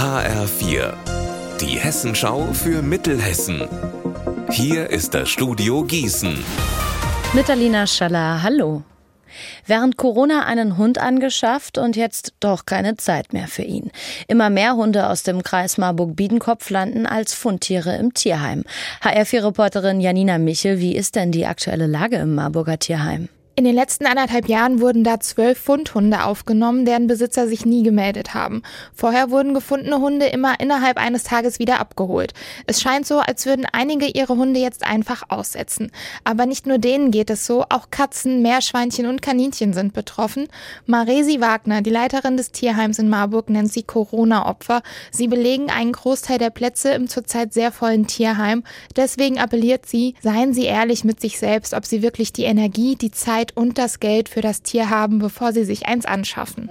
HR4, die Hessenschau für Mittelhessen. Hier ist das Studio Gießen. Mit Alina Schaller, hallo. Während Corona einen Hund angeschafft und jetzt doch keine Zeit mehr für ihn. Immer mehr Hunde aus dem Kreis Marburg-Biedenkopf landen als Fundtiere im Tierheim. HR4-Reporterin Janina Michel, wie ist denn die aktuelle Lage im Marburger Tierheim? In den letzten anderthalb Jahren wurden da zwölf Fundhunde aufgenommen, deren Besitzer sich nie gemeldet haben. Vorher wurden gefundene Hunde immer innerhalb eines Tages wieder abgeholt. Es scheint so, als würden einige ihre Hunde jetzt einfach aussetzen. Aber nicht nur denen geht es so, auch Katzen, Meerschweinchen und Kaninchen sind betroffen. Maresi Wagner, die Leiterin des Tierheims in Marburg, nennt sie Corona-Opfer. Sie belegen einen Großteil der Plätze im zurzeit sehr vollen Tierheim. Deswegen appelliert sie, seien Sie ehrlich mit sich selbst, ob Sie wirklich die Energie, die Zeit und das Geld für das Tier haben, bevor sie sich eins anschaffen.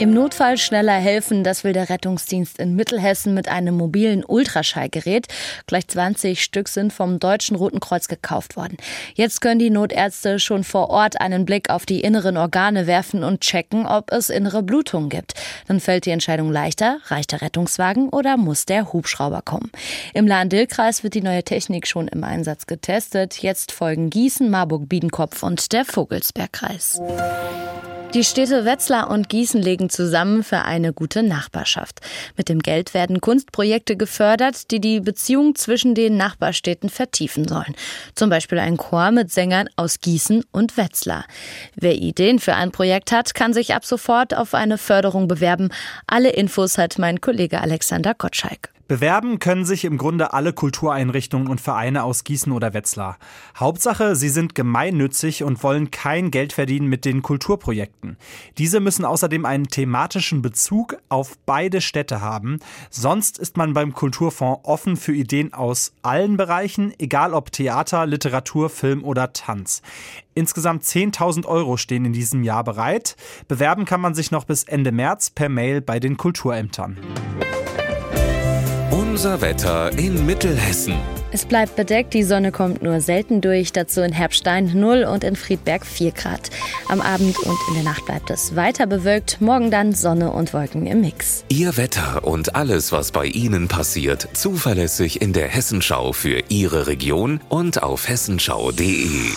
Im Notfall schneller helfen, das will der Rettungsdienst in Mittelhessen mit einem mobilen Ultraschallgerät. Gleich 20 Stück sind vom Deutschen Roten Kreuz gekauft worden. Jetzt können die Notärzte schon vor Ort einen Blick auf die inneren Organe werfen und checken, ob es innere Blutung gibt. Dann fällt die Entscheidung leichter, reicht der Rettungswagen oder muss der Hubschrauber kommen. Im Lahn-Dill-Kreis wird die neue Technik schon im Einsatz getestet. Jetzt folgen Gießen, Marburg, Biedenkopf und der Vogelsbergkreis. Die Städte Wetzlar und Gießen legen zusammen für eine gute Nachbarschaft. Mit dem Geld werden Kunstprojekte gefördert, die die Beziehung zwischen den Nachbarstädten vertiefen sollen. Zum Beispiel ein Chor mit Sängern aus Gießen und Wetzlar. Wer Ideen für ein Projekt hat, kann sich ab sofort auf eine Förderung bewerben. Alle Infos hat mein Kollege Alexander Gottschalk. Bewerben können sich im Grunde alle Kultureinrichtungen und Vereine aus Gießen oder Wetzlar. Hauptsache, sie sind gemeinnützig und wollen kein Geld verdienen mit den Kulturprojekten. Diese müssen außerdem einen thematischen Bezug auf beide Städte haben. Sonst ist man beim Kulturfonds offen für Ideen aus allen Bereichen, egal ob Theater, Literatur, Film oder Tanz. Insgesamt 10.000 Euro stehen in diesem Jahr bereit. Bewerben kann man sich noch bis Ende März per Mail bei den Kulturämtern. Unser Wetter in Mittelhessen. Es bleibt bedeckt, die Sonne kommt nur selten durch, dazu in Herbstein 0 und in Friedberg 4 Grad. Am Abend und in der Nacht bleibt es weiter bewölkt, morgen dann Sonne und Wolken im Mix. Ihr Wetter und alles, was bei Ihnen passiert, zuverlässig in der Hessenschau für Ihre Region und auf hessenschau.de.